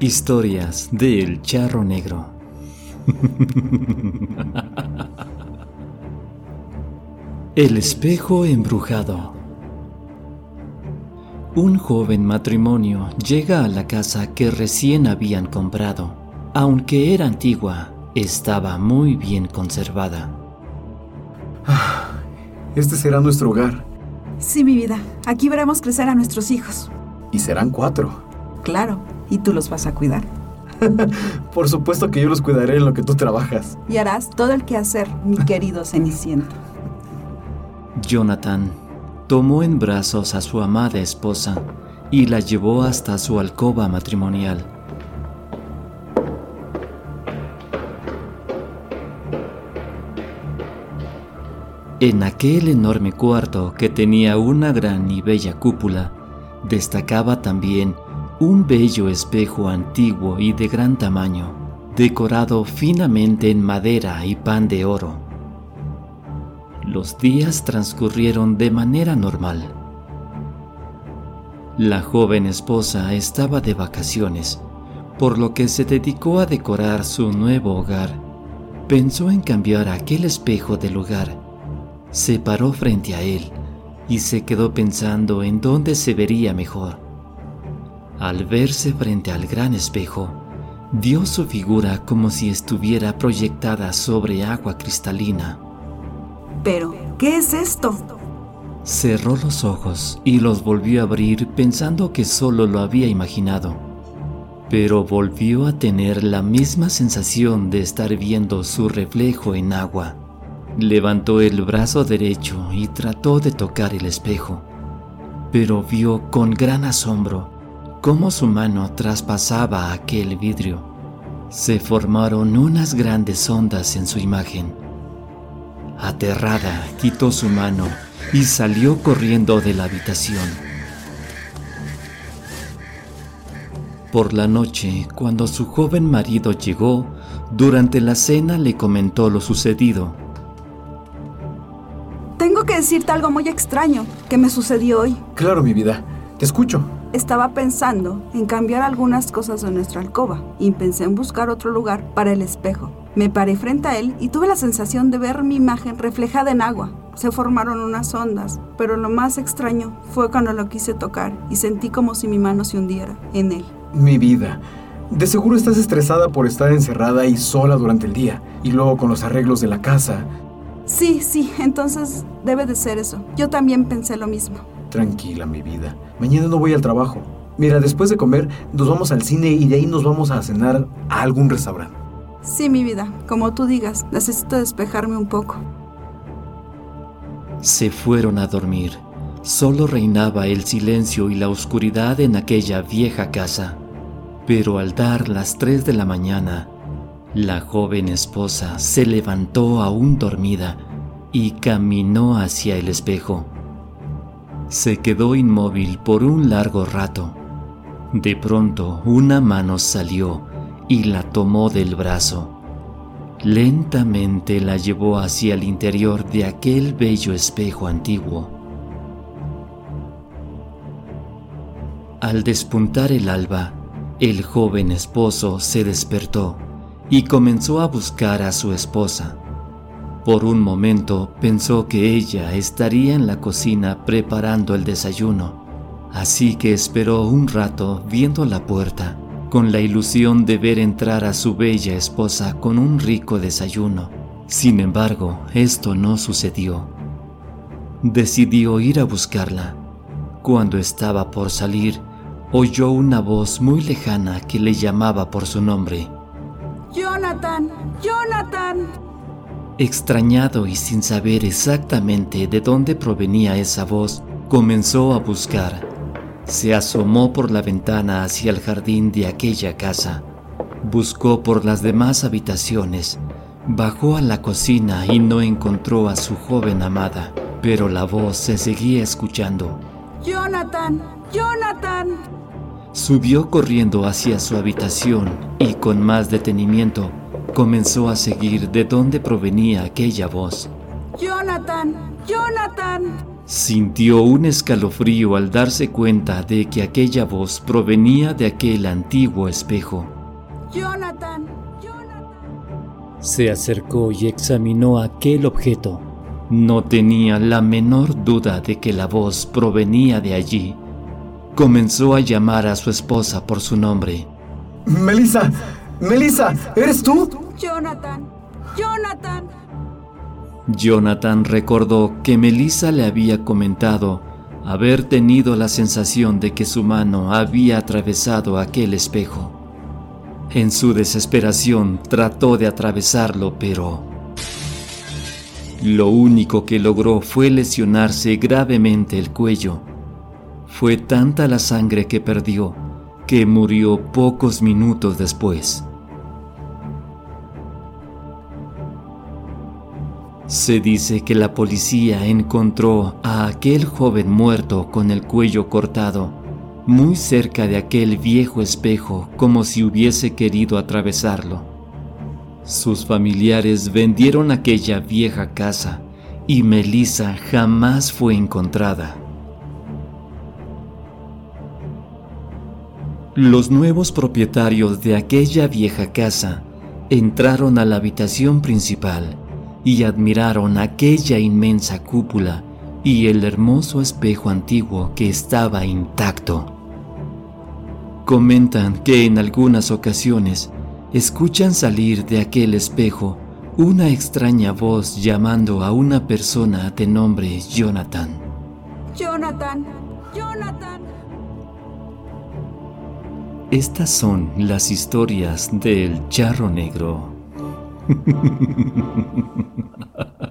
Historias del Charro Negro. El espejo embrujado. Un joven matrimonio llega a la casa que recién habían comprado. Aunque era antigua, estaba muy bien conservada. Ah, este será nuestro hogar. Sí, mi vida. Aquí veremos crecer a nuestros hijos. Y serán cuatro. Claro. ¿Y tú los vas a cuidar? Por supuesto que yo los cuidaré en lo que tú trabajas. Y harás todo el quehacer, mi querido Ceniciento. Jonathan tomó en brazos a su amada esposa y la llevó hasta su alcoba matrimonial. En aquel enorme cuarto que tenía una gran y bella cúpula, destacaba también un bello espejo antiguo y de gran tamaño, decorado finamente en madera y pan de oro. Los días transcurrieron de manera normal. La joven esposa estaba de vacaciones, por lo que se dedicó a decorar su nuevo hogar. Pensó en cambiar aquel espejo de lugar. Se paró frente a él y se quedó pensando en dónde se vería mejor. Al verse frente al gran espejo, vio su figura como si estuviera proyectada sobre agua cristalina. Pero, ¿qué es esto? Cerró los ojos y los volvió a abrir pensando que solo lo había imaginado. Pero volvió a tener la misma sensación de estar viendo su reflejo en agua. Levantó el brazo derecho y trató de tocar el espejo, pero vio con gran asombro cómo su mano traspasaba aquel vidrio. Se formaron unas grandes ondas en su imagen. Aterrada, quitó su mano y salió corriendo de la habitación. Por la noche, cuando su joven marido llegó, durante la cena le comentó lo sucedido. Tengo que decirte algo muy extraño que me sucedió hoy. Claro, mi vida. Te escucho. Estaba pensando en cambiar algunas cosas de nuestra alcoba y pensé en buscar otro lugar para el espejo. Me paré frente a él y tuve la sensación de ver mi imagen reflejada en agua. Se formaron unas ondas, pero lo más extraño fue cuando lo quise tocar y sentí como si mi mano se hundiera en él. Mi vida. De seguro estás estresada por estar encerrada y sola durante el día, y luego con los arreglos de la casa. Sí, sí, entonces debe de ser eso. Yo también pensé lo mismo. Tranquila, mi vida. Mañana no voy al trabajo. Mira, después de comer, nos vamos al cine y de ahí nos vamos a cenar a algún restaurante. Sí, mi vida, como tú digas, necesito despejarme un poco. Se fueron a dormir. Solo reinaba el silencio y la oscuridad en aquella vieja casa. Pero al dar las tres de la mañana, la joven esposa se levantó aún dormida y caminó hacia el espejo. Se quedó inmóvil por un largo rato. De pronto una mano salió y la tomó del brazo. Lentamente la llevó hacia el interior de aquel bello espejo antiguo. Al despuntar el alba, el joven esposo se despertó y comenzó a buscar a su esposa. Por un momento pensó que ella estaría en la cocina preparando el desayuno, así que esperó un rato viendo la puerta, con la ilusión de ver entrar a su bella esposa con un rico desayuno. Sin embargo, esto no sucedió. Decidió ir a buscarla. Cuando estaba por salir, oyó una voz muy lejana que le llamaba por su nombre. Jonathan, Jonathan. Extrañado y sin saber exactamente de dónde provenía esa voz, comenzó a buscar. Se asomó por la ventana hacia el jardín de aquella casa. Buscó por las demás habitaciones. Bajó a la cocina y no encontró a su joven amada, pero la voz se seguía escuchando. Jonathan, Jonathan. Subió corriendo hacia su habitación y con más detenimiento comenzó a seguir de dónde provenía aquella voz. Jonathan, Jonathan. Sintió un escalofrío al darse cuenta de que aquella voz provenía de aquel antiguo espejo. Jonathan, Jonathan. Se acercó y examinó aquel objeto. No tenía la menor duda de que la voz provenía de allí. Comenzó a llamar a su esposa por su nombre. Melissa, Melissa, ¿eres tú? Jonathan, Jonathan. Jonathan recordó que Melissa le había comentado haber tenido la sensación de que su mano había atravesado aquel espejo. En su desesperación trató de atravesarlo, pero lo único que logró fue lesionarse gravemente el cuello. Fue tanta la sangre que perdió que murió pocos minutos después. Se dice que la policía encontró a aquel joven muerto con el cuello cortado, muy cerca de aquel viejo espejo como si hubiese querido atravesarlo. Sus familiares vendieron aquella vieja casa y Melissa jamás fue encontrada. Los nuevos propietarios de aquella vieja casa entraron a la habitación principal y admiraron aquella inmensa cúpula y el hermoso espejo antiguo que estaba intacto. Comentan que en algunas ocasiones escuchan salir de aquel espejo una extraña voz llamando a una persona de nombre Jonathan. Jonathan, Jonathan. Estas son las historias del charro negro. Ha ha ha ha ha ha.